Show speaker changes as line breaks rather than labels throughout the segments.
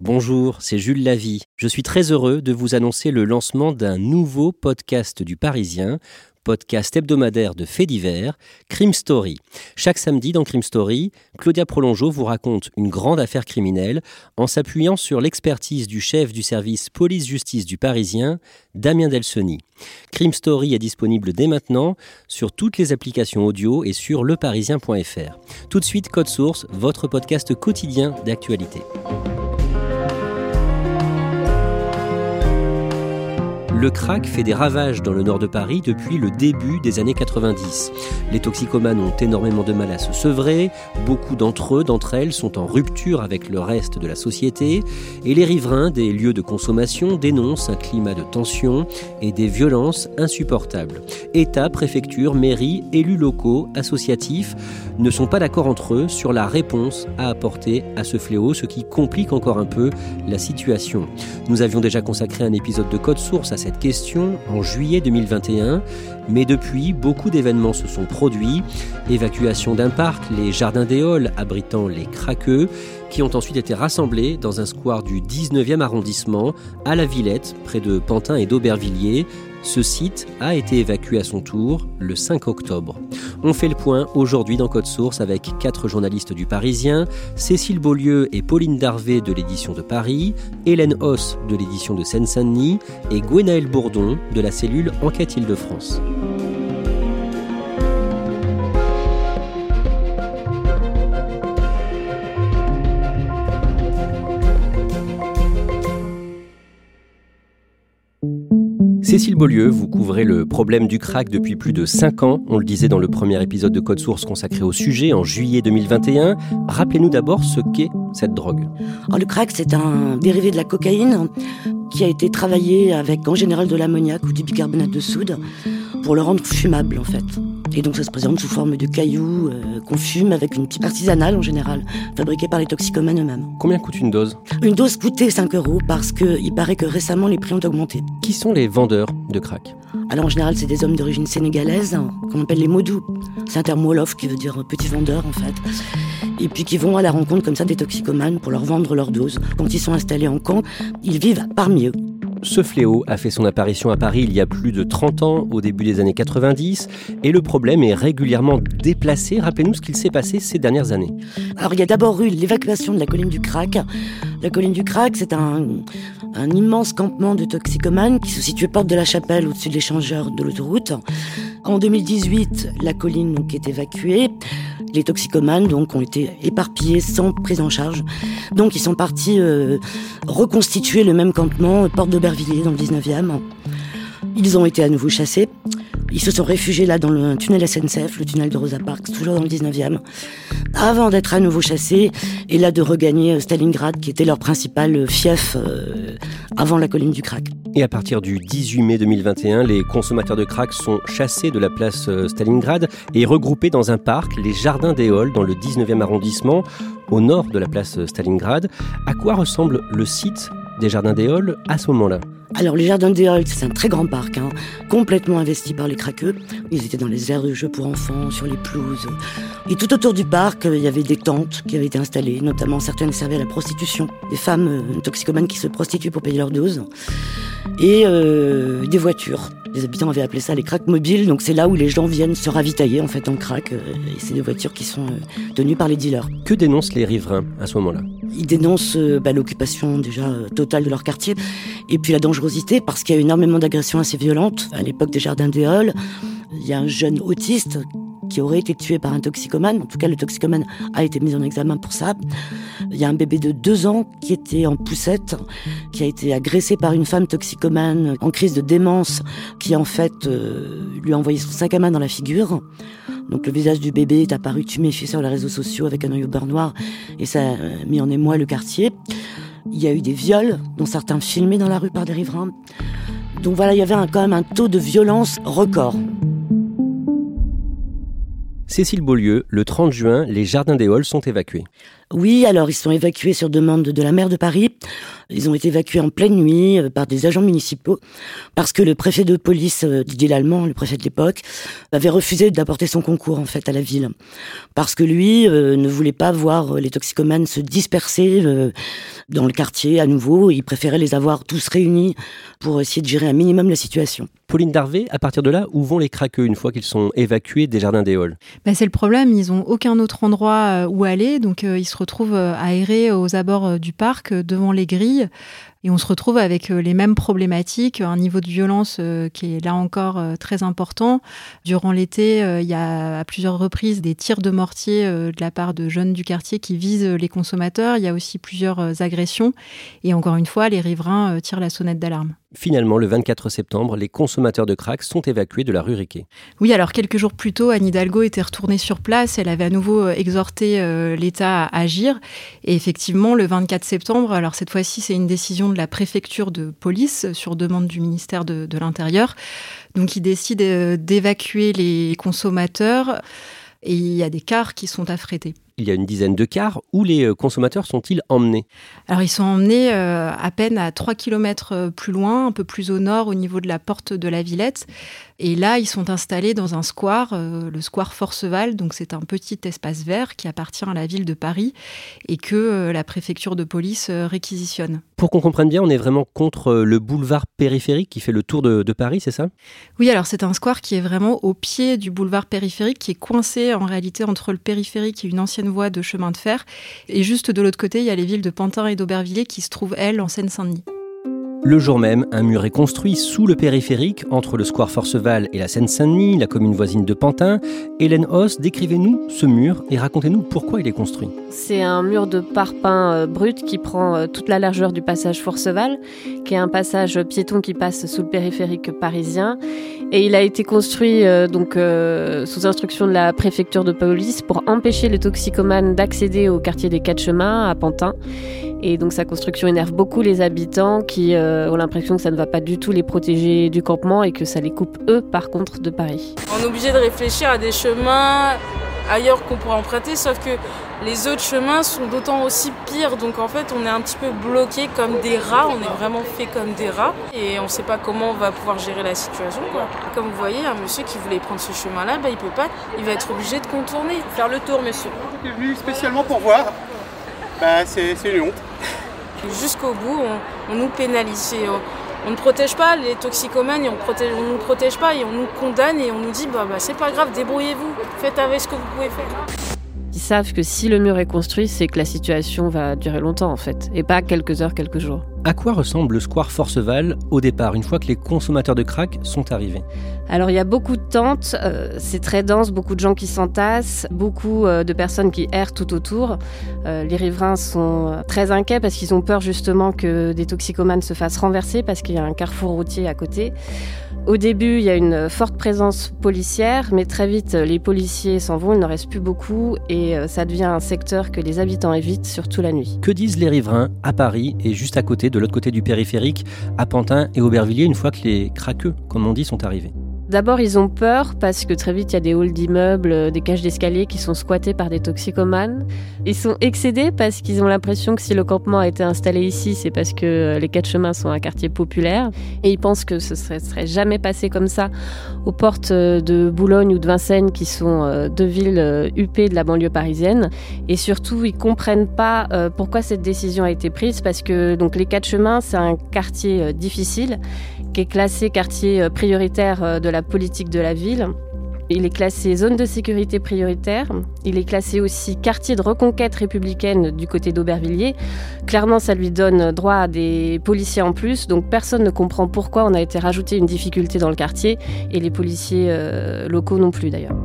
Bonjour, c'est Jules Lavie. Je suis très heureux de vous annoncer le lancement d'un nouveau podcast du Parisien podcast hebdomadaire de faits divers, Crime Story. Chaque samedi dans Crime Story, Claudia Prolongeau vous raconte une grande affaire criminelle en s'appuyant sur l'expertise du chef du service police-justice du Parisien, Damien Delseny. Crime Story est disponible dès maintenant sur toutes les applications audio et sur leparisien.fr. Tout de suite, Code Source, votre podcast quotidien d'actualité. Le crack fait des ravages dans le nord de Paris depuis le début des années 90. Les toxicomanes ont énormément de mal à se sevrer, beaucoup d'entre eux, d'entre elles, sont en rupture avec le reste de la société, et les riverains des lieux de consommation dénoncent un climat de tension et des violences insupportables. État, préfecture, mairie, élus locaux, associatifs ne sont pas d'accord entre eux sur la réponse à apporter à ce fléau, ce qui complique encore un peu la situation. Nous avions déjà consacré un épisode de Code Source à cette question en juillet 2021, mais depuis, beaucoup d'événements se sont produits. Évacuation d'un parc, les jardins des abritant les craqueux, qui ont ensuite été rassemblés dans un square du 19e arrondissement, à la Villette, près de Pantin et d'Aubervilliers. Ce site a été évacué à son tour le 5 octobre. On fait le point aujourd'hui dans Code Source avec quatre journalistes du Parisien, Cécile Beaulieu et Pauline Darvé de l'édition de Paris, Hélène Hoss de l'édition de Seine-Saint-Denis et Gwenaël Bourdon de la cellule Enquête Île-de-France. Cécile Beaulieu, vous couvrez le problème du crack depuis plus de 5 ans. On le disait dans le premier épisode de Code Source consacré au sujet en juillet 2021. Rappelez-nous d'abord ce qu'est cette drogue.
le crack, c'est un dérivé de la cocaïne qui a été travaillé avec en général de l'ammoniac ou du bicarbonate de soude pour le rendre fumable en fait. Et donc ça se présente sous forme de cailloux euh, qu'on fume avec une petite artisanale en général, fabriquée par les toxicomanes eux-mêmes.
Combien coûte une dose?
Une dose coûtait 5 euros parce qu'il paraît que récemment les prix ont augmenté.
Qui sont les vendeurs de crack?
Alors en général c'est des hommes d'origine sénégalaise qu'on appelle les modous. C'est un terme wolof qui veut dire petit vendeur en fait. Et puis qui vont à la rencontre comme ça des toxicomanes pour leur vendre leur dose. Quand ils sont installés en camp, ils vivent parmi eux.
Ce fléau a fait son apparition à Paris il y a plus de 30 ans, au début des années 90, et le problème est régulièrement déplacé. Rappelez-nous ce qu'il s'est passé ces dernières années.
Alors il y a d'abord eu l'évacuation de la colline du Crac. La colline du Crac, c'est un, un immense campement de toxicomanes qui se situe porte de la Chapelle au-dessus de l'échangeur de l'autoroute. En 2018, la colline donc, est évacuée. Les toxicomanes donc ont été éparpillés sans prise en charge. Donc ils sont partis euh, reconstituer le même campement porte d'Aubervilliers dans le 19e. Ils ont été à nouveau chassés. Ils se sont réfugiés là dans le tunnel SNCF, le tunnel de Rosa Parks, toujours dans le 19e, avant d'être à nouveau chassés et là de regagner euh, Stalingrad, qui était leur principal euh, fief euh, avant la colline du crack.
Et à partir du 18 mai 2021, les consommateurs de crack sont chassés de la place Stalingrad et regroupés dans un parc, les Jardins des Halles, dans le 19e arrondissement, au nord de la place Stalingrad. À quoi ressemble le site des Jardins des Halles à ce moment-là
alors les Jardins des Halles, c'est un très grand parc, hein, complètement investi par les craqueux. Ils étaient dans les aires de jeux pour enfants, sur les pelouses. Et tout autour du parc, euh, il y avait des tentes qui avaient été installées, notamment certaines servaient à la prostitution. Des femmes euh, toxicomanes qui se prostituent pour payer leur dose. Et euh, des voitures. Les habitants avaient appelé ça les craques mobiles, donc c'est là où les gens viennent se ravitailler en fait en crack. et c'est des voitures qui sont tenues par les dealers.
Que dénoncent les riverains à ce moment-là?
Ils dénoncent bah, l'occupation déjà totale de leur quartier et puis la dangerosité parce qu'il y a énormément d'agressions assez violentes. À l'époque des Jardins des Halles, il y a un jeune autiste qui aurait été tué par un toxicomane. En tout cas, le toxicomane a été mis en examen pour ça. Il y a un bébé de deux ans qui était en poussette, qui a été agressé par une femme toxicomane en crise de démence, qui en fait euh, lui a envoyé son sac à main dans la figure. Donc le visage du bébé est apparu tuméfié sur les réseaux sociaux avec un œil au beurre noir et ça a mis en émoi le quartier. Il y a eu des viols, dont certains filmés dans la rue par des riverains. Donc voilà, il y avait quand même un taux de violence record.
Cécile Beaulieu, le 30 juin, les jardins des Halles sont évacués.
Oui, alors ils sont évacués sur demande de la maire de Paris. Ils ont été évacués en pleine nuit euh, par des agents municipaux parce que le préfet de police, euh, Didier Lallemand, le préfet de l'époque, avait refusé d'apporter son concours en fait à la ville parce que lui euh, ne voulait pas voir les toxicomanes se disperser dans le quartier à nouveau. Il préférait les avoir tous réunis pour essayer de gérer un minimum la situation.
Pauline Darvé, à partir de là, où vont les craqueux une fois qu'ils sont évacués des jardins des Halles
bah, C'est le problème, ils n'ont aucun autre endroit où aller, donc ils se retrouvent aérés aux abords du parc, devant les grilles. Et on se retrouve avec euh, les mêmes problématiques, un niveau de violence euh, qui est là encore euh, très important. Durant l'été, il y a à plusieurs reprises des tirs de mortier de la part de jeunes du quartier qui visent les consommateurs. Il y a aussi plusieurs agressions. Et encore une fois, les riverains tirent la sonnette d'alarme.
Finalement, le 24 septembre, les consommateurs de crack sont évacués de la rue Riquet.
Oui, alors quelques jours plus tôt, Anne Hidalgo était retournée sur place. Elle avait à nouveau exhorté l'État à agir. Et effectivement, le 24 septembre, alors cette fois-ci, c'est une décision de la préfecture de police sur demande du ministère de, l'Intérieur. Donc, il décide euh, d'évacuer les consommateurs et il y a des cars qui sont affrétés
il y a une dizaine de cars. Où les euh, consommateurs sont-ils emmenés?
Alors ils sont emmenés euh, à peine à 3 km plus loin, un peu plus au nord, au niveau de la porte de la Villette. Et là, ils sont installés dans un square, euh, le square Forceval. Donc, c'est un petit espace vert qui appartient à la ville de Paris et que euh, la préfecture de police euh, réquisitionne.
Pour qu'on comprenne bien, on est vraiment contre le boulevard périphérique qui fait le tour de, de Paris, c'est ça?
Oui, alors c'est un square qui est vraiment au pied du boulevard périphérique, qui est coincé en réalité entre le périphérique et une ancienne voie de chemin de fer. Et juste de l'autre côté, il y a les villes de Pantin et d'Aubervilliers qui se trouvent, elles, en Seine-Saint-Denis.
Le jour même, un mur est construit sous le périphérique entre le square Forceval et la Seine-Saint-Denis, la commune voisine de Pantin. Hélène Hoss, décrivez-nous ce mur et racontez-nous pourquoi il est construit.
C'est un mur de parpaing euh, brut qui prend euh, toute la largeur du passage Forceval, qui est un passage piéton qui passe sous le périphérique parisien. Et il a été construit euh, donc sous instruction de la préfecture de police pour empêcher les toxicomanes d'accéder au quartier des Quatre Chemins à Pantin. Et donc sa construction énerve beaucoup les habitants qui ont l'impression que ça ne va pas du tout les protéger du campement et que ça les coupe eux par contre de Paris.
On est obligé de réfléchir à des chemins ailleurs qu'on pourrait emprunter, sauf que les autres chemins sont d'autant aussi pires. Donc en fait, on est un petit peu bloqué comme des rats. On est vraiment fait comme des rats. Et on ne sait pas comment on va pouvoir gérer la situation. Comme vous voyez, un monsieur qui voulait prendre ce chemin-là, bah, il peut pas. Il va être obligé de contourner. Faire le tour, monsieur.
Je suis venu spécialement pour voir. Bah, c'est une honte.
Jusqu'au bout, on, nous pénalise. on, ne protège pas les toxicomanes et on ne nous protège pas et on nous condamne et on nous dit bah, bah c'est pas grave, débrouillez-vous, faites avec ce que vous pouvez faire.
Ils savent que si le mur est construit, c'est que la situation va durer longtemps en fait, et pas quelques heures, quelques jours.
À quoi ressemble le square Forceval au départ, une fois que les consommateurs de crack sont arrivés?
Alors il y a beaucoup de tentes, euh, c'est très dense, beaucoup de gens qui s'entassent, beaucoup euh, de personnes qui errent tout autour. Euh, les riverains sont très inquiets parce qu'ils ont peur justement que des toxicomanes se fassent renverser parce qu'il y a un carrefour routier à côté. Au début, il y a une forte présence policière, mais très vite, les policiers s'en vont, il n'en reste plus beaucoup, et ça devient un secteur que les habitants évitent, surtout la nuit.
Que disent les riverains à Paris et juste à côté de l'autre côté du périphérique, à Pantin et Aubervilliers, une fois que les craqueux, comme on dit, sont arrivés?
D'abord, ils ont peur parce que très vite, il y a des halls d'immeubles, euh, des cages d'escalier qui sont squattés par des toxicomanes. Ils sont excédés parce qu'ils ont l'impression que si le campement a été installé ici, c'est parce que euh, les quatre chemins sont un quartier populaire. Et ils pensent que ce serait, serait jamais passé comme ça aux portes euh, de Boulogne ou de Vincennes, qui sont deux villes huppées de la banlieue parisienne. Et surtout, ils comprennent pas pourquoi cette décision a été prise parce que donc les quatre chemins, c'est un quartier difficile qui est classé quartier prioritaire de la politique de la ville. Il est classé zone de sécurité prioritaire. Il est classé aussi quartier de reconquête républicaine du côté d'Aubervilliers. Clairement, ça lui donne droit à des policiers en plus. Donc personne ne comprend pourquoi on a été rajouté une difficulté dans le quartier et les policiers euh, locaux non plus d'ailleurs.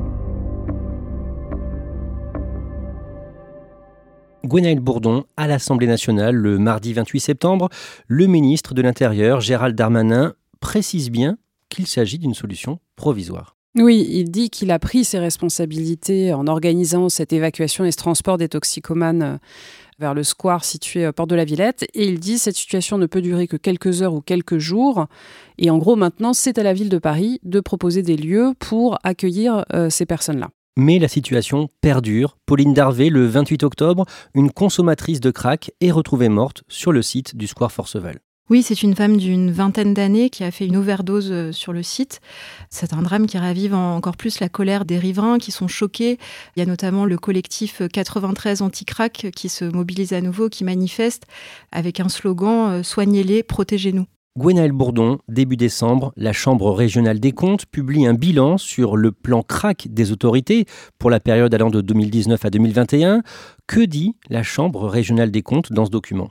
Gwenaël Bourdon à l'Assemblée nationale le mardi 28 septembre. Le ministre de l'Intérieur, Gérald Darmanin, précise bien qu'il s'agit d'une solution provisoire.
Oui, il dit qu'il a pris ses responsabilités en organisant cette évacuation et ce transport des toxicomanes euh, vers le square situé à Port de la Villette. Et il dit que cette situation ne peut durer que quelques heures ou quelques jours. Et en gros, maintenant, c'est à la ville de Paris de proposer des lieux pour accueillir euh, ces personnes-là.
Mais la situation perdure. Pauline Darvé, le 28 octobre, une consommatrice de crack est retrouvée morte sur le site du square Forceval.
Oui, c'est une femme d'une vingtaine d'années qui a fait une overdose euh, sur le site. C'est un drame qui ravive encore plus la colère des riverains qui sont choqués. Il y a notamment le collectif 93 anti-crack qui se mobilise à nouveau, qui manifeste avec un slogan euh, Soignez-les, protégez-nous.
Gwenaël Bourdon, début décembre, la Chambre régionale des comptes publie un bilan sur le plan crack des autorités pour la période allant de 2019 à 2021. Que dit la Chambre régionale des comptes dans ce document?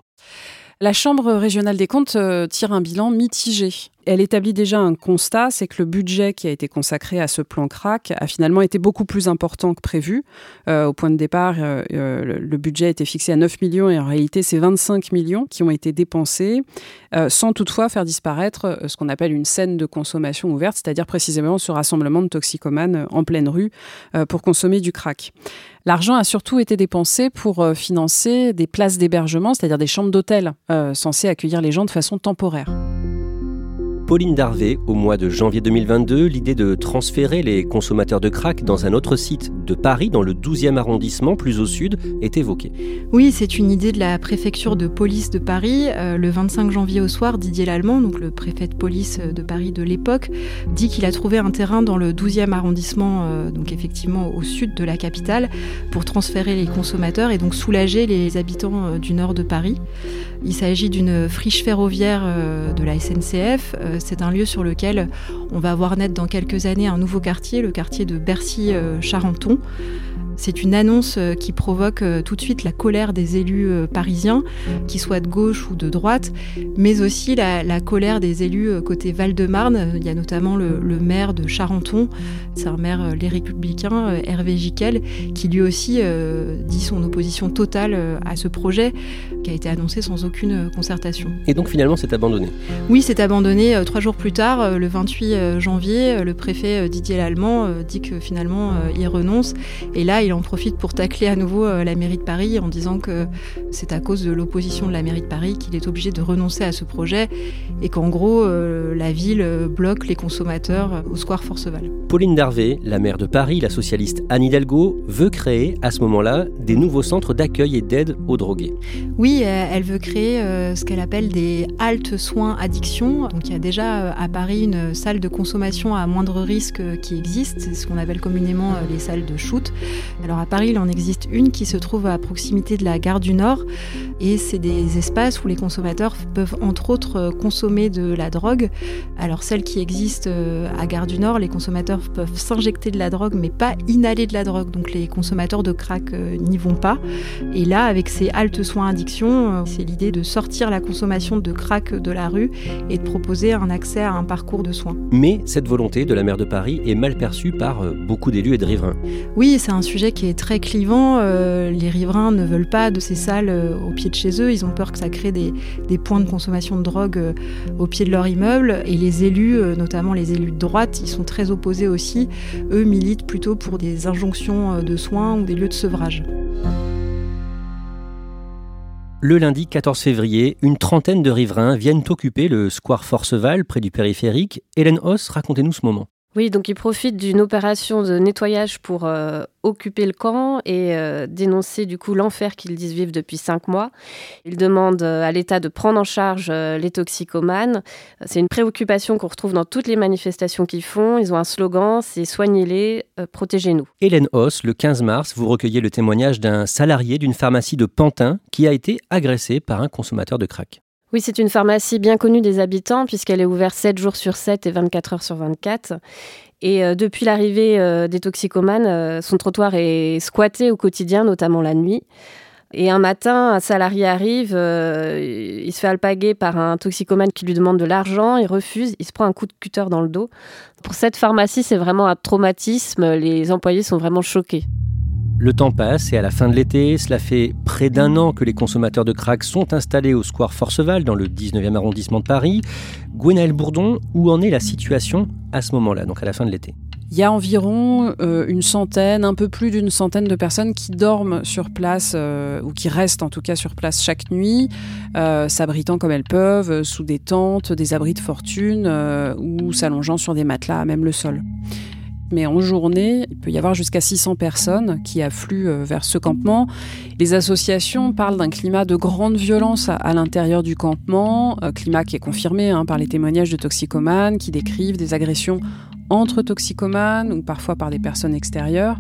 La Chambre régionale des comptes euh, tire un bilan mitigé elle établit déjà un constat, c'est que le budget qui a été consacré à ce plan crack a finalement été beaucoup plus important que prévu. Euh, au point de départ, euh, euh, le budget été fixé à 9 millions et en réalité, c'est 25 millions qui ont été dépensés sans toutefois faire disparaître ce qu'on appelle une scène de consommation ouverte, c'est-à-dire précisément ce rassemblement de toxicomanes en pleine rue pour consommer du crack. L'argent a surtout été dépensé pour financer des places d'hébergement, c'est-à-dire des chambres d'hôtel censées accueillir les gens de façon temporaire.
Pauline Darvé, au mois de janvier 2022, l'idée de transférer les consommateurs de crack dans un autre site de Paris, dans le 12e arrondissement, plus au sud, est évoquée.
Oui, c'est une idée de la préfecture de police de Paris. Euh, le 25 janvier au soir, Didier Lallemand, donc le préfet de police de Paris de l'époque, dit qu'il a trouvé un terrain dans le 12e arrondissement, euh, donc effectivement au sud de la capitale, pour transférer les consommateurs et donc soulager les habitants euh, du nord de Paris. Il s'agit d'une friche ferroviaire de la SNCF c'est un lieu sur lequel on va voir naître dans quelques années un nouveau quartier, le quartier de Bercy-Charenton. C'est une annonce euh, qui provoque euh, tout de suite la colère des élus euh, parisiens, qu'ils soient de gauche ou de droite, mais aussi la, colère des élus côté Val-de-Marne. Il y a notamment le, maire de Charenton, c'est un maire les républicains, Hervé Giquel, qui lui aussi dit son opposition totale à ce projet qui a été annoncé sans aucune concertation.
Et donc finalement c'est abandonné
Oui, c'est abandonné. Trois jours plus tard, le 28 janvier, le préfet Didier Lallemand dit que finalement il renonce. Et là, il en profite pour tacler à nouveau euh, la mairie de Paris en disant que c'est à cause de l'opposition de la mairie de Paris qu'il est obligé de renoncer à ce projet et qu'en gros, euh, la ville euh, bloque les consommateurs au square Forceval.
Pauline Darvé, la maire de Paris, la socialiste Anne Hidalgo, veut créer à ce moment-là des nouveaux centres d'accueil et d'aide aux drogués.
Oui, elle veut créer ce qu'elle appelle des haltes soins addiction. Donc il y a déjà à Paris une salle de consommation à moindre risque qui existe, c'est ce qu'on appelle communément les salles de shoot. Alors à Paris, il en existe une qui se trouve à proximité de la gare du Nord et c'est des espaces où les consommateurs peuvent entre autres euh, consommer de la drogue. Alors celle qui existe euh, à gare du Nord, les consommateurs peuvent s'injecter de la drogue mais pas inhaler de la drogue. Donc les consommateurs de crack euh, n'y vont pas. Et là, avec ces haltes soins addiction, c'est l'idée de sortir la consommation de crack de la rue et de proposer un accès à un parcours de soins.
Mais cette volonté de la maire de Paris est mal perçue par beaucoup d'élus et de riverains.
Oui, c'est un sujet qui est très clivant. Euh, les riverains ne veulent pas de ces salles euh, au pied de chez eux. Ils ont peur que ça crée des, points de consommation de drogue euh, au pied de leur immeuble. Et les élus, notamment les élus de droite, ils sont très opposés aussi. Eux militent plutôt pour des injonctions de soins ou des lieux de sevrage.
Le lundi 14 février, une trentaine de riverains viennent occuper le square Forceval près du périphérique. Hélène Hoss, racontez-nous ce moment.
Oui, donc ils profitent d'une opération de nettoyage pour euh, occuper le camp et euh, dénoncer du coup l'enfer qu'ils disent vivre depuis cinq mois. Ils demandent euh, à l'État de prendre en charge les toxicomanes. C'est une préoccupation qu'on retrouve dans toutes les manifestations qu'ils font. Ils ont un slogan, c'est soignez-les, protégez-nous.
Hélène Hoss, le 15 mars, vous recueillez le témoignage d'un salarié d'une pharmacie de Pantin qui a été agressé par un consommateur de crack.
Oui, c'est une pharmacie bien connue des habitants puisqu'elle est ouverte 7 jours sur 7 et 24 heures sur 24. Et euh, depuis l'arrivée euh, des toxicomanes, euh, son trottoir est squatté au quotidien, notamment la nuit. Et un matin, un salarié arrive, il se fait alpaguer par un toxicomane qui lui demande de l'argent, il refuse, il se prend un coup de cutter dans le dos. Pour cette pharmacie, c'est vraiment un traumatisme, les employés sont vraiment choqués.
Le temps passe et à la fin de l'été, cela fait près d'un an que les consommateurs de crack sont installés au square Forceval dans le 19e arrondissement de Paris. Gwenaël Bourdon, où en est la situation à ce moment-là, donc à la fin de l'été?
Il y a environ euh, une centaine, un peu plus d'une centaine de personnes qui dorment sur place, euh, ou qui restent en tout cas sur place chaque nuit, euh, s'abritant comme elles peuvent, sous des tentes, des abris de fortune, ou s'allongeant sur des matelas, même le sol. Mais en journée, il peut y avoir jusqu'à 600 personnes qui affluent euh, vers ce campement. Les associations parlent d'un climat de grande violence à, l'intérieur du campement, un climat qui est confirmé hein, par les témoignages de toxicomanes qui décrivent des agressions entre toxicomanes ou parfois par des personnes extérieures,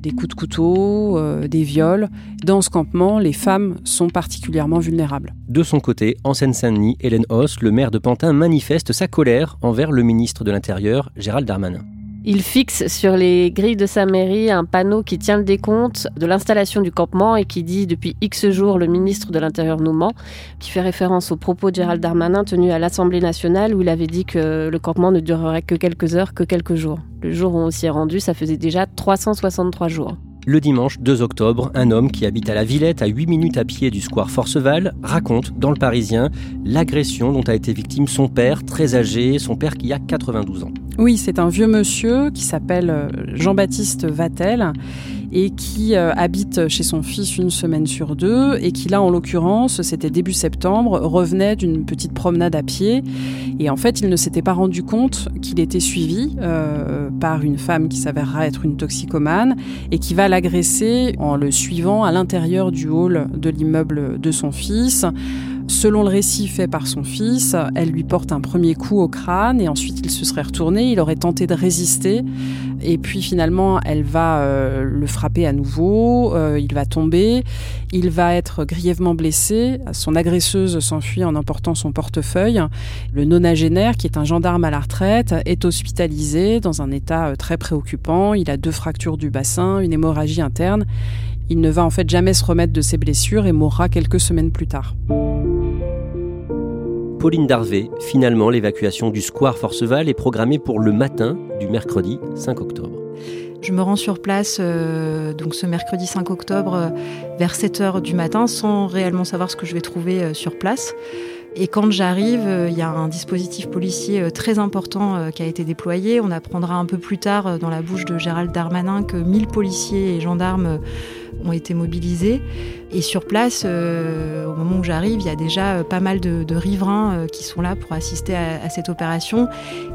des coups de couteau, euh, des viols. Dans ce campement, les femmes sont particulièrement vulnérables.
De son côté, en Seine-Saint-Denis, Hélène Hoss, le maire de Pantin, manifeste sa colère envers le ministre de l'Intérieur, Gérald Darmanin.
Il fixe sur les grilles de sa mairie un panneau qui tient le décompte de l'installation du campement et qui dit depuis X jours le ministre de l'Intérieur nous ment, qui fait référence aux propos de Gérald Darmanin tenus à l'Assemblée nationale où il avait dit que le campement ne durerait que quelques heures, que quelques jours. Le jour où on s'y est rendu, ça faisait déjà 363 jours.
Le dimanche 2 octobre, un homme qui habite à la Villette, à 8 minutes à pied du square Forceval, raconte dans le Parisien l'agression dont a été victime son père, très âgé, son père qui a 92 ans.
Oui, c'est un vieux monsieur qui s'appelle euh, Jean-Baptiste Vatel et qui euh, habite chez son fils une semaine sur deux et qui là en l'occurrence c'était début septembre revenait d'une petite promenade à pied. Et en fait il ne s'était pas rendu compte qu'il était suivi euh, par une femme qui s'avérera être une toxicomane et qui va l'agresser en le suivant à l'intérieur du hall de l'immeuble de son fils Selon le récit fait par son fils, elle lui porte un premier coup au crâne et ensuite il se serait retourné, il aurait tenté de résister et puis finalement elle va euh, le frapper à nouveau, euh, il va tomber, il va être grièvement blessé, son agresseuse s'enfuit en emportant son portefeuille. Le nonagénaire, qui est un gendarme à la retraite, est hospitalisé dans un état euh, très préoccupant, il a deux fractures du bassin, une hémorragie interne. Il ne va en fait jamais se remettre de ses blessures et mourra quelques semaines plus tard.
Pauline Darvé, finalement, l'évacuation du square Forceval est programmée pour le matin du mercredi 5 octobre.
Je me rends sur place euh, donc ce mercredi 5 octobre euh, vers 7 h du matin sans réellement savoir ce que je vais trouver euh, sur place. Et quand j'arrive, il y a un dispositif policier très important qui a été déployé. On apprendra un peu plus tard dans la bouche de Gérald Darmanin que 1000 policiers et gendarmes ont été mobilisés. Et sur place, euh, au moment où j'arrive, il y a déjà euh, pas mal de, riverains euh, qui sont là pour assister à, cette opération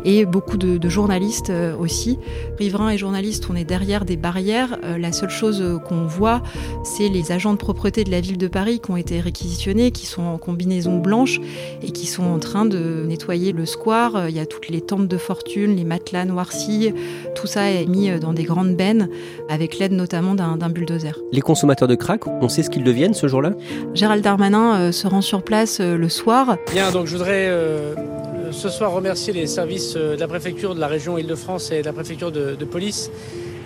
et beaucoup de, journalistes aussi. Riverains et journalistes, on est derrière des barrières. la seule chose qu'on voit, c'est les agents de propreté de la ville de Paris qui ont été réquisitionnés, qui sont en combinaison blanche et qui sont en train de nettoyer le square. Il y a toutes les tentes de fortune, les matelas noircis, tout ça est mis dans des grandes bennes avec l'aide notamment d'un bulldozer.
Les consommateurs de crack, on sait ce qu'ils deviennent ce jour-là?
Gérald Darmanin euh, se rend sur place euh, le soir.
Bien, donc je voudrais euh, ce soir remercier les services de la préfecture de la région Île-de-France et de la préfecture de, de police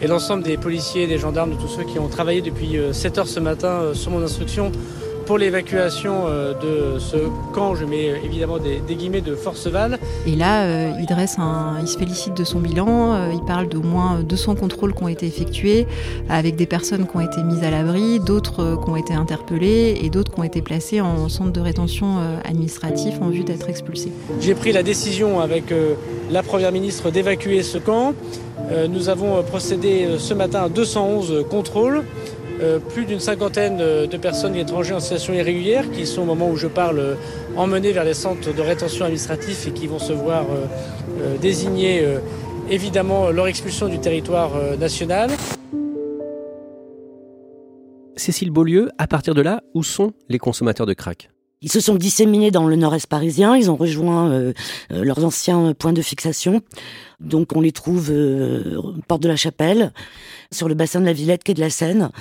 et l'ensemble des policiers, des gendarmes, de tous ceux qui ont travaillé depuis 7 heures ce matin sur mon instruction pour l'évacuation euh, de ce camp, je mets évidemment des, guillemets de Forceval.
Et là, euh, il dresse un, il se félicite de son bilan. Euh, il parle d'au moins 200 contrôles qui ont été effectués, avec des personnes qui ont été mises à l'abri, d'autres qui ont été interpellées et d'autres qui ont été placées en centre de rétention administratif en vue d'être expulsées.
J'ai pris la décision avec la première ministre d'évacuer ce camp. nous avons procédé ce matin à 211 contrôles. Euh, plus d'une cinquantaine de personnes étrangères en situation irrégulière qui sont au moment où je parle euh, emmenées vers les centres de rétention administratif et qui vont se voir euh, désigner évidemment leur expulsion du territoire national.
Cécile Beaulieu, à partir de là, où sont les consommateurs de crack?
Ils se sont disséminés dans le nord-est parisien, ils ont rejoint euh, euh, leurs anciens points de fixation. Donc on les trouve euh, porte de la Chapelle, sur le bassin de la Villette, quai de la Seine.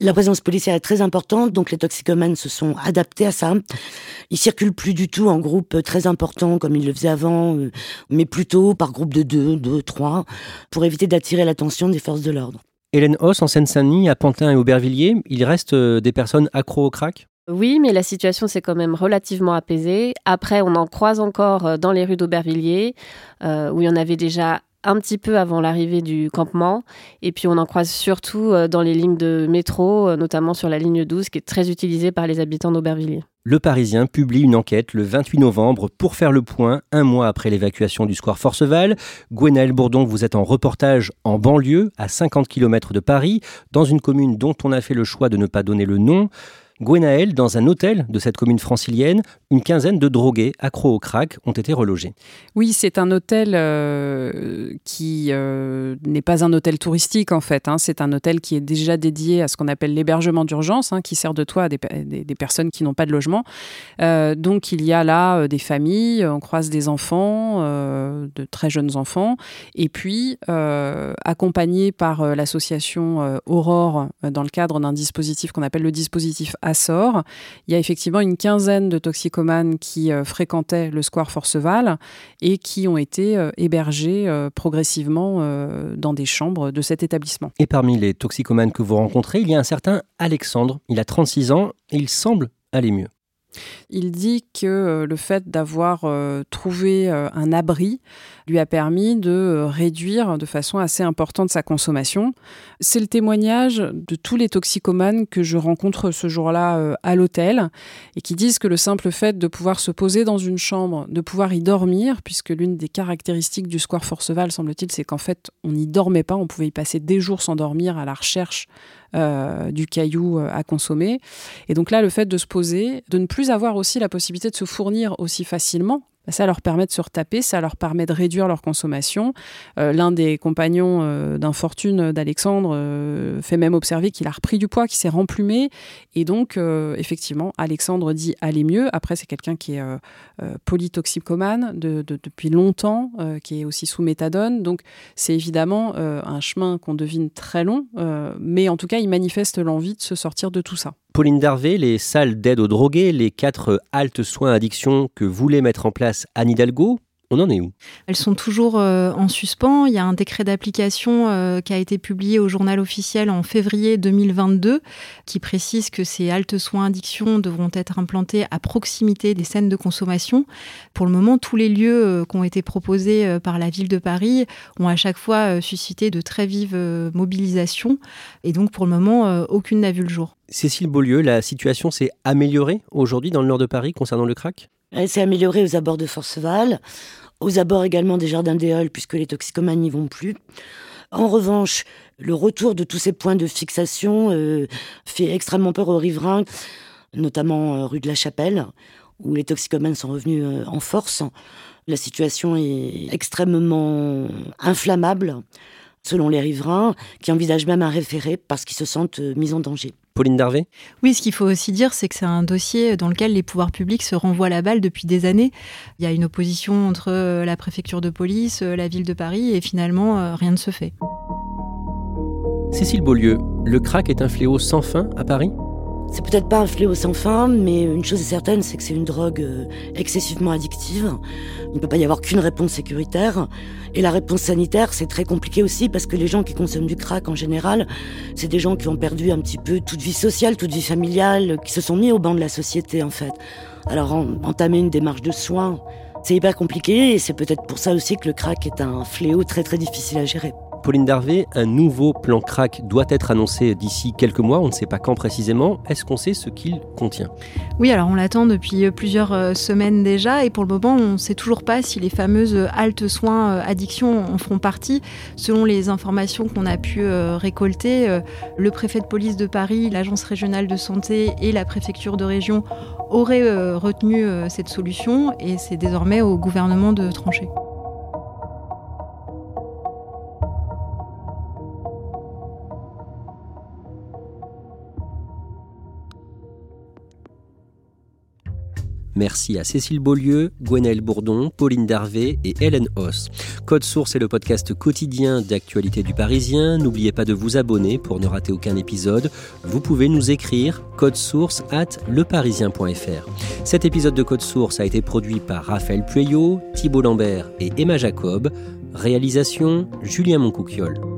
La présence policière est très importante, donc les toxicomanes se sont adaptés à ça. Ils circulent plus du tout en groupe très important comme ils le faisaient avant, mais plutôt par groupe de deux, deux, trois, pour éviter d'attirer l'attention des forces de l'ordre.
Hélène Hoss, en Seine-Saint-Denis, à Pantin et Aubervilliers, il reste des personnes accro au crack?
Oui, mais la situation s'est quand même relativement apaisée. Après, on en croise encore euh, dans les rues d'Aubervilliers, euh, où il y en avait déjà un petit peu avant l'arrivée du campement. Et puis on en croise surtout euh, dans les lignes de métro, notamment sur la ligne 12, qui est très utilisée par les habitants d'Aubervilliers.
Le Parisien publie une enquête le 28 novembre pour faire le point, un mois après l'évacuation du square Forceval. Gwenaël Bourdon, vous êtes en reportage en banlieue, à 50 km de Paris, dans une commune dont on a fait le choix de ne pas donner le nom. Gwenaël, dans un hôtel de cette commune francilienne, une quinzaine de drogués accros au crack ont été relogés.
Oui, c'est un hôtel euh, qui euh, n'est pas un hôtel touristique en fait. Hein. C'est un hôtel qui est déjà dédié à ce qu'on appelle l'hébergement d'urgence, hein, qui sert de toit à des, personnes qui n'ont pas de logement. Euh, donc il y a là des familles, on croise des enfants, de très jeunes enfants, et puis accompagnés par l'association Aurore dans le cadre d'un dispositif qu'on appelle le dispositif Il y a effectivement une quinzaine de toxicomanes qui euh, fréquentaient le square Forceval et qui ont été euh, hébergés euh, progressivement dans des chambres de cet établissement.
Et parmi les toxicomanes que vous rencontrez, il y a un certain Alexandre. Il a 36 ans et il semble aller mieux.
Il dit que euh, le fait d'avoir euh, trouvé euh, un abri lui a permis de réduire de façon assez importante sa consommation. C'est le témoignage de tous les toxicomanes que je rencontre ce jour-là à l'hôtel et qui disent que le simple fait de pouvoir se poser dans une chambre, de pouvoir y dormir, puisque l'une des caractéristiques du Square Forceval, semble-t-il, c'est qu'en fait, on n'y dormait pas, on pouvait y passer des jours sans dormir à la recherche euh, du caillou euh, à consommer. Et donc là, le fait de se poser, de ne plus avoir aussi la possibilité de se fournir aussi facilement ça leur permet de se retaper, ça leur permet de réduire leur consommation. Euh, l'un des compagnons euh, d'infortune d'Alexandre euh, fait même observer qu'il a repris du poids, qu'il s'est remplumé. Et donc, effectivement, Alexandre dit aller mieux. Après, c'est quelqu'un qui est polytoxicomane depuis longtemps, qui est aussi sous méthadone. Donc, c'est évidemment un chemin qu'on devine très long, mais en tout cas, il manifeste l'envie de se sortir de tout ça.
Pauline Darvé, les salles d'aide aux drogués, les quatre haltes soins addiction que voulait mettre en place Anne Hidalgo, on en est où?
Elles sont toujours euh, en suspens. Il y a un décret d'application euh, qui a été publié au journal officiel en février 2022 qui précise que ces haltes soins addiction devront être implantés à proximité des scènes de consommation. Pour le moment, tous les lieux euh, qui ont été proposés par la ville de Paris ont à chaque fois suscité de très vives mobilisations. Et donc, pour le moment, aucune n'a vu le jour.
Cécile Beaulieu, la situation s'est améliorée aujourd'hui dans le nord de Paris concernant le crack?
Elle s'est améliorée aux abords de Forceval, aux abords également des jardins des puisque les toxicomanes n'y vont plus. En revanche, le retour de tous ces points de fixation euh, fait extrêmement peur aux riverains, notamment euh, rue de la Chapelle, où les toxicomanes sont revenus euh, en force. La situation est extrêmement inflammable, selon les riverains, qui envisagent même un référé parce qu'ils se sentent mis en danger.
Pauline Darvé
Oui, ce qu'il faut aussi dire, c'est que c'est un dossier dans lequel les pouvoirs publics se renvoient la balle depuis des années. Il y a une opposition entre euh, la préfecture de police, euh, la ville de Paris, et finalement, euh, rien ne se fait.
Cécile Beaulieu, le crack est un fléau sans fin à Paris?
C'est peut-être pas un fléau sans fin, mais une chose est certaine, c'est que c'est une drogue euh, excessivement addictive. Il ne peut pas y avoir qu'une réponse sécuritaire. Et la réponse sanitaire, c'est très compliqué aussi parce que les gens qui consomment du crack en général, c'est des gens qui ont perdu un petit peu toute vie sociale, toute vie familiale, qui se sont mis au banc de la société en fait. Alors entamer une démarche de soins, c'est hyper compliqué et c'est peut-être pour ça aussi que le crack est un fléau très très difficile à gérer.
Pauline Darvé, un nouveau plan crack doit être annoncé d'ici quelques mois, on ne sait pas quand précisément. Est-ce qu'on sait ce qu'il contient?
Oui, alors on l'attend depuis euh, plusieurs euh, semaines déjà et pour le moment on ne sait toujours pas si les fameuses haltes soins euh, addiction en feront partie. Selon les informations qu'on a pu récolter, le préfet de police de Paris, l'agence régionale de santé et la préfecture de région auraient retenu cette solution et c'est désormais au gouvernement de trancher.
Merci à Cécile Beaulieu, Gwenaëlle Bourdon, Pauline Darvé et Hélène Hoss. Code Source est le podcast quotidien d'actualité du Parisien. N'oubliez pas de vous abonner pour ne rater aucun épisode. Vous pouvez nous écrire code source at leparisien.fr. Cet épisode de Code Source a été produit par Raphaël Pueyo, Thibault Lambert et Emma Jacob. Réalisation Julien Moncouquiole.